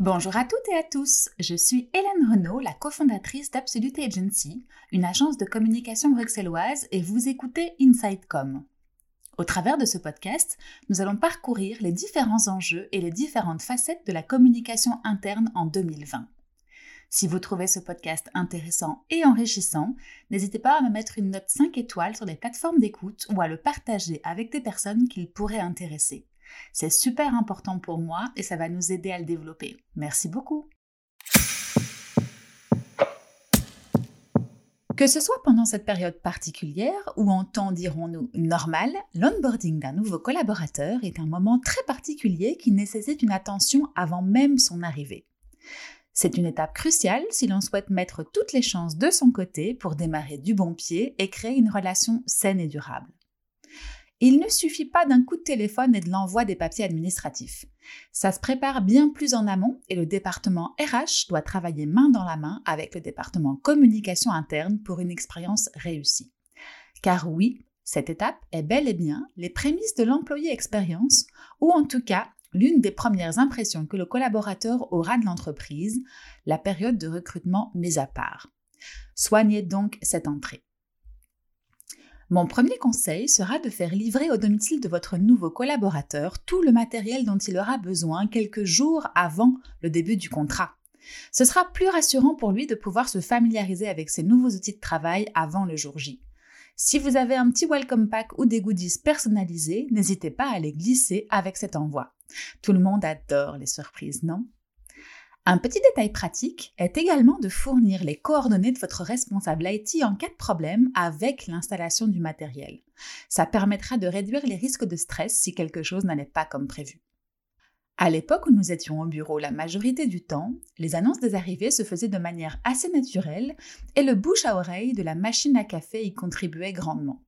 Bonjour à toutes et à tous, je suis Hélène Renaud, la cofondatrice d'Absolute Agency, une agence de communication bruxelloise et vous écoutez InsideCom. Au travers de ce podcast, nous allons parcourir les différents enjeux et les différentes facettes de la communication interne en 2020. Si vous trouvez ce podcast intéressant et enrichissant, n'hésitez pas à me mettre une note 5 étoiles sur les plateformes d'écoute ou à le partager avec des personnes qu'il pourrait intéresser. C'est super important pour moi et ça va nous aider à le développer. Merci beaucoup. Que ce soit pendant cette période particulière ou en temps, dirons-nous, normal, l'onboarding d'un nouveau collaborateur est un moment très particulier qui nécessite une attention avant même son arrivée. C'est une étape cruciale si l'on souhaite mettre toutes les chances de son côté pour démarrer du bon pied et créer une relation saine et durable. Il ne suffit pas d'un coup de téléphone et de l'envoi des papiers administratifs. Ça se prépare bien plus en amont et le département RH doit travailler main dans la main avec le département communication interne pour une expérience réussie. Car oui, cette étape est bel et bien les prémices de l'employé expérience, ou en tout cas l'une des premières impressions que le collaborateur aura de l'entreprise, la période de recrutement mise à part. Soignez donc cette entrée. Mon premier conseil sera de faire livrer au domicile de votre nouveau collaborateur tout le matériel dont il aura besoin quelques jours avant le début du contrat. Ce sera plus rassurant pour lui de pouvoir se familiariser avec ces nouveaux outils de travail avant le jour J. Si vous avez un petit welcome pack ou des goodies personnalisés, n'hésitez pas à les glisser avec cet envoi. Tout le monde adore les surprises, non? Un petit détail pratique est également de fournir les coordonnées de votre responsable IT en cas de problème avec l'installation du matériel. Ça permettra de réduire les risques de stress si quelque chose n'allait pas comme prévu. À l'époque où nous étions au bureau la majorité du temps, les annonces des arrivées se faisaient de manière assez naturelle et le bouche à oreille de la machine à café y contribuait grandement.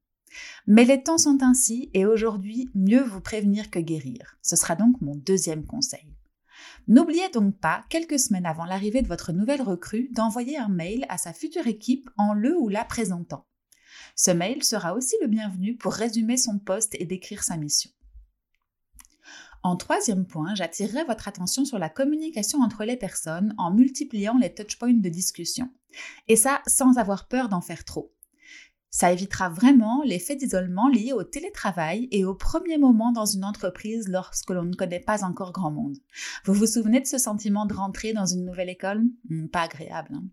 Mais les temps sont ainsi et aujourd'hui, mieux vous prévenir que guérir. Ce sera donc mon deuxième conseil. N'oubliez donc pas, quelques semaines avant l'arrivée de votre nouvelle recrue, d'envoyer un mail à sa future équipe en le ou la présentant. Ce mail sera aussi le bienvenu pour résumer son poste et décrire sa mission. En troisième point, j'attirerai votre attention sur la communication entre les personnes en multipliant les touchpoints de discussion. Et ça, sans avoir peur d'en faire trop. Ça évitera vraiment l'effet d'isolement lié au télétravail et au premier moment dans une entreprise lorsque l'on ne connaît pas encore grand monde. Vous vous souvenez de ce sentiment de rentrer dans une nouvelle école? Hmm, Pas agréable. Hein.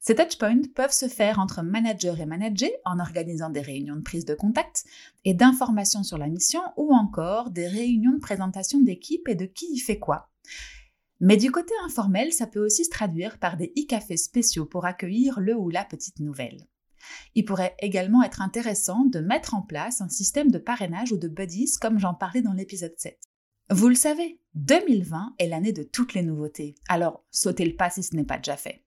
ces touchpoints peuvent se faire entre manager et manager en organisant des réunions de prise de contact et d'information sur la mission ou encore des réunions de présentation d'équipe et de qui y fait quoi. Mais du côté informel, ça peut aussi se traduire par des e-cafés spéciaux pour accueillir le ou la petite nouvelle. Il pourrait également être intéressant de mettre en place un système de parrainage ou de buddies comme j'en parlais dans l'épisode 7. Vous le savez, 2020 est l'année de toutes les nouveautés, alors sautez le pas si ce n'est pas déjà fait.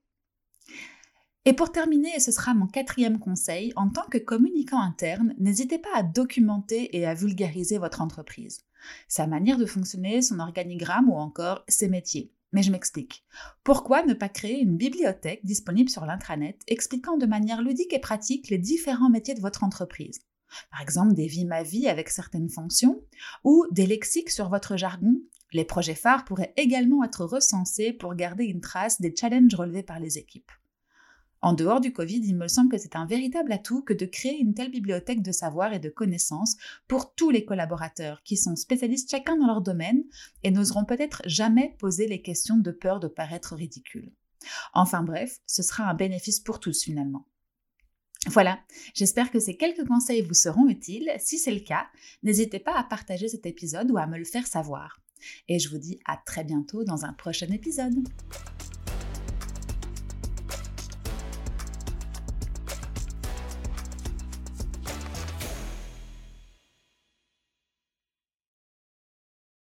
Et pour terminer, et ce sera mon quatrième conseil, en tant que communicant interne, n'hésitez pas à documenter et à vulgariser votre entreprise, sa manière de fonctionner, son organigramme ou encore ses métiers. Mais je m'explique. Pourquoi ne pas créer une bibliothèque disponible sur l'intranet expliquant de manière ludique et pratique les différents métiers de votre entreprise? Par exemple, des vies ma vie avec certaines fonctions ou des lexiques sur votre jargon. Les projets phares pourraient également être recensés pour garder une trace des challenges relevés par les équipes. En dehors du Covid, il me semble que c'est un véritable atout que de créer une telle bibliothèque de savoir et de connaissances pour tous les collaborateurs qui sont spécialistes chacun dans leur domaine et n'oseront peut-être jamais poser les questions de peur de paraître ridicule. Enfin bref, ce sera un bénéfice pour tous finalement. Voilà, j'espère que ces quelques conseils vous seront utiles. Si c'est le cas, n'hésitez pas à partager cet épisode ou à me le faire savoir. Et je vous dis à très bientôt dans un prochain épisode.